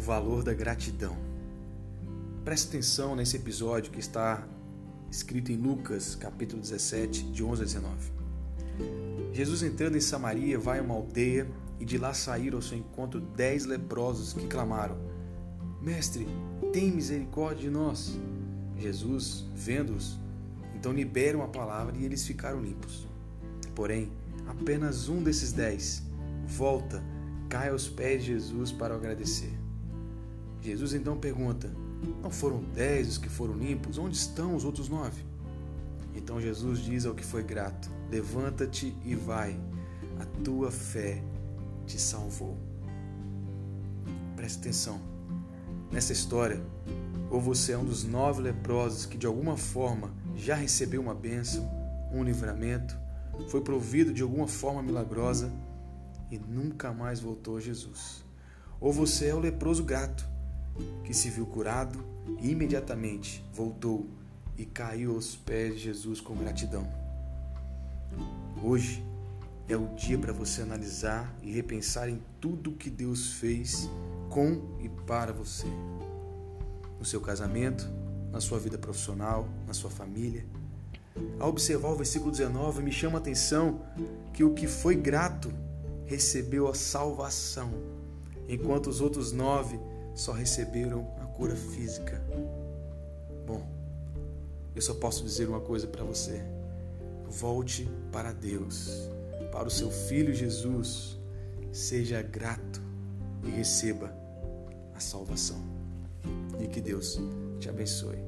valor da gratidão. Preste atenção nesse episódio que está escrito em Lucas, capítulo 17, de 11 a 19. Jesus entrando em Samaria vai a uma aldeia e de lá saíram ao seu encontro dez leprosos que clamaram: Mestre, tem misericórdia de nós. Jesus, vendo-os, então liberam a palavra e eles ficaram limpos. Porém, apenas um desses dez volta, cai aos pés de Jesus para o agradecer. Jesus então pergunta: Não foram dez os que foram limpos? Onde estão os outros nove? Então Jesus diz ao que foi grato: Levanta-te e vai, a tua fé te salvou. Preste atenção. Nessa história, ou você é um dos nove leprosos que de alguma forma já recebeu uma bênção, um livramento, foi provido de alguma forma milagrosa e nunca mais voltou a Jesus. Ou você é o leproso grato, que se viu curado e imediatamente voltou e caiu aos pés de Jesus com gratidão. Hoje é o dia para você analisar e repensar em tudo que Deus fez com e para você. No seu casamento, na sua vida profissional, na sua família. Ao observar o versículo 19, me chama a atenção que o que foi grato recebeu a salvação, enquanto os outros nove só receberam a cura física. Bom, eu só posso dizer uma coisa para você: volte para Deus, para o seu Filho Jesus, seja grato e receba a salvação. E que Deus te abençoe.